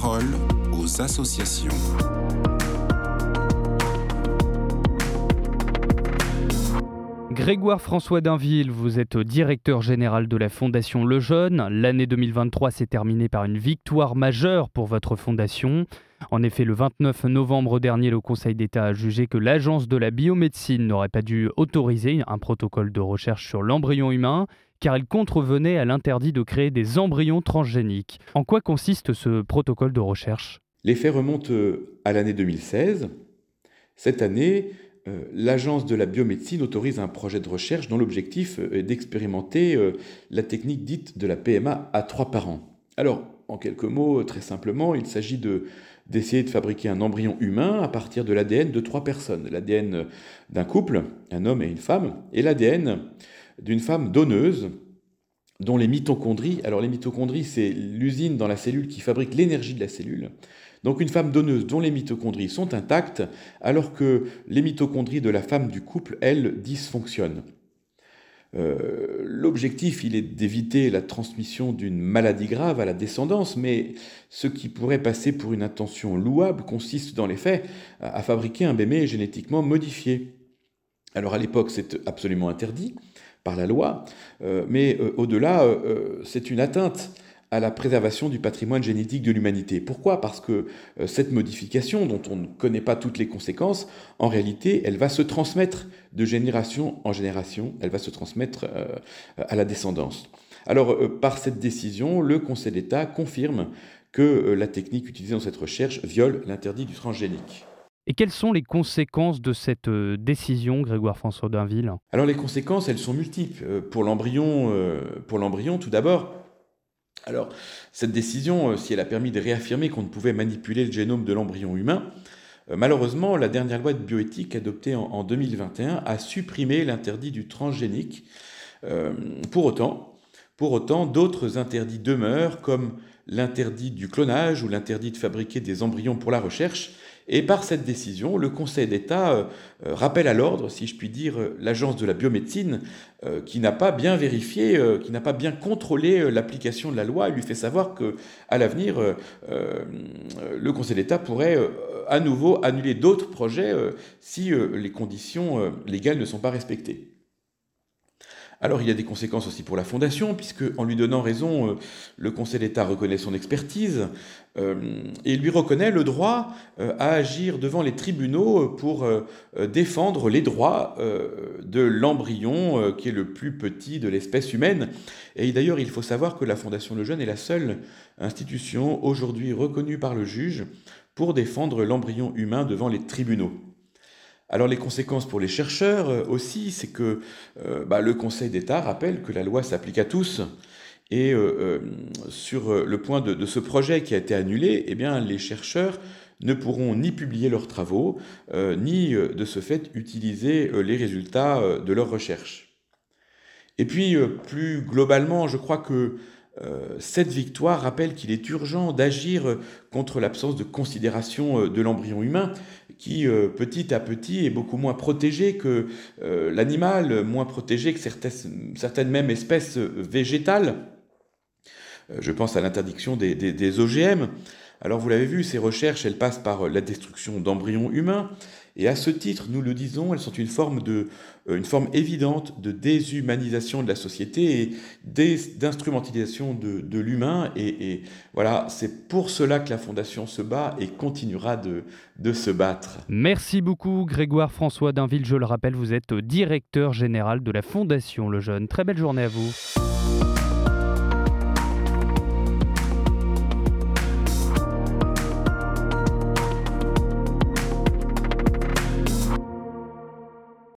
parole aux associations. Grégoire François Dainville, vous êtes directeur général de la Fondation Le Jeune. L'année 2023 s'est terminée par une victoire majeure pour votre fondation. En effet, le 29 novembre dernier, le Conseil d'État a jugé que l'Agence de la biomédecine n'aurait pas dû autoriser un protocole de recherche sur l'embryon humain car il contrevenait à l'interdit de créer des embryons transgéniques. En quoi consiste ce protocole de recherche? Les faits remontent euh, à l'année 2016. Cette année, euh, l'Agence de la biomédecine autorise un projet de recherche dont l'objectif euh, est d'expérimenter la technique dite de la PMA à trois parents. Alors, en quelques mots, très simplement, il s'agit d'essayer de fabriquer un embryon humain à partir de l'ADN de trois personnes. L'ADN d'un couple, un homme et une femme, et l'ADN d'une femme donneuse dont les mitochondries, alors les mitochondries c'est l'usine dans la cellule qui fabrique l'énergie de la cellule, donc une femme donneuse dont les mitochondries sont intactes alors que les mitochondries de la femme du couple, elles, dysfonctionnent. Euh, l'objectif, il est d'éviter la transmission d'une maladie grave à la descendance, mais ce qui pourrait passer pour une intention louable consiste dans les faits à fabriquer un bébé génétiquement modifié. Alors à l'époque, c'est absolument interdit par la loi, euh, mais euh, au-delà, euh, c'est une atteinte à la préservation du patrimoine génétique de l'humanité. Pourquoi? Parce que cette modification, dont on ne connaît pas toutes les conséquences, en réalité, elle va se transmettre de génération en génération, elle va se transmettre à la descendance. Alors, par cette décision, le Conseil d'État confirme que la technique utilisée dans cette recherche viole l'interdit du transgénique. Et quelles sont les conséquences de cette euh, décision, Grégoire François Dainville? Alors les conséquences, elles sont multiples. Euh, pour l'embryon, euh, pour l'embryon, tout d'abord, alors cette décision, si elle a permis de réaffirmer qu'on ne pouvait manipuler le génome de l'embryon humain, malheureusement, la dernière loi de bioéthique adoptée en, 2021 a supprimé l'interdit du transgénique. pour autant, pour autant, d'autres interdits demeurent, comme l'interdit du clonage ou l'interdit de fabriquer des embryons pour la recherche, et par cette décision, le Conseil d'État euh, euh, rappelle à l'ordre, si je puis dire, euh, l'agence de la biomédecine, qui n'a pas bien vérifié, qui n'a pas bien contrôlé l'application de la loi, et lui fait savoir que, à l'avenir, le Conseil d'État pourrait à nouveau annuler d'autres projets si les conditions légales ne sont pas respectées. Alors il y a des conséquences aussi pour la Fondation, puisque en lui donnant raison, euh, le Conseil d'État reconnaît son expertise euh, et lui reconnaît le droit euh, à agir devant les tribunaux pour défendre les droits de l'embryon qui est le plus petit de l'espèce humaine. Et d'ailleurs, il faut savoir que la Fondation Le Jeune est la seule institution aujourd'hui reconnue par le juge pour défendre l'embryon humain devant les tribunaux. Alors les conséquences pour les chercheurs euh, aussi, c'est que euh, bah, le Conseil d'État rappelle que la loi s'applique à tous. Et euh, sur le point de, ce projet qui a été annulé, eh bien, les chercheurs ne pourront ni publier leurs travaux, ni de ce fait utiliser les résultats de leurs recherches. Et puis, plus globalement, je crois que cette victoire rappelle qu'il est urgent d'agir contre l'absence de considération de l'embryon humain, qui euh, petit à petit est beaucoup moins protégé que euh, l'animal, moins protégé que certaines, certaines mêmes espèces végétales. Euh, je pense à l'interdiction des, OGM. Alors vous l'avez vu, ces recherches, elles passent par la destruction d'embryons humains, et à ce titre, nous le disons, elles sont une forme, de, euh, une forme évidente de déshumanisation de la société et d'instrumentalisation de, de l'humain. Et, voilà, c'est pour cela que la Fondation se bat et continuera de, de se battre. Merci beaucoup, Grégoire François Dainville. Je le rappelle, vous êtes directeur général de la Fondation Le Jeune. Très belle journée à vous.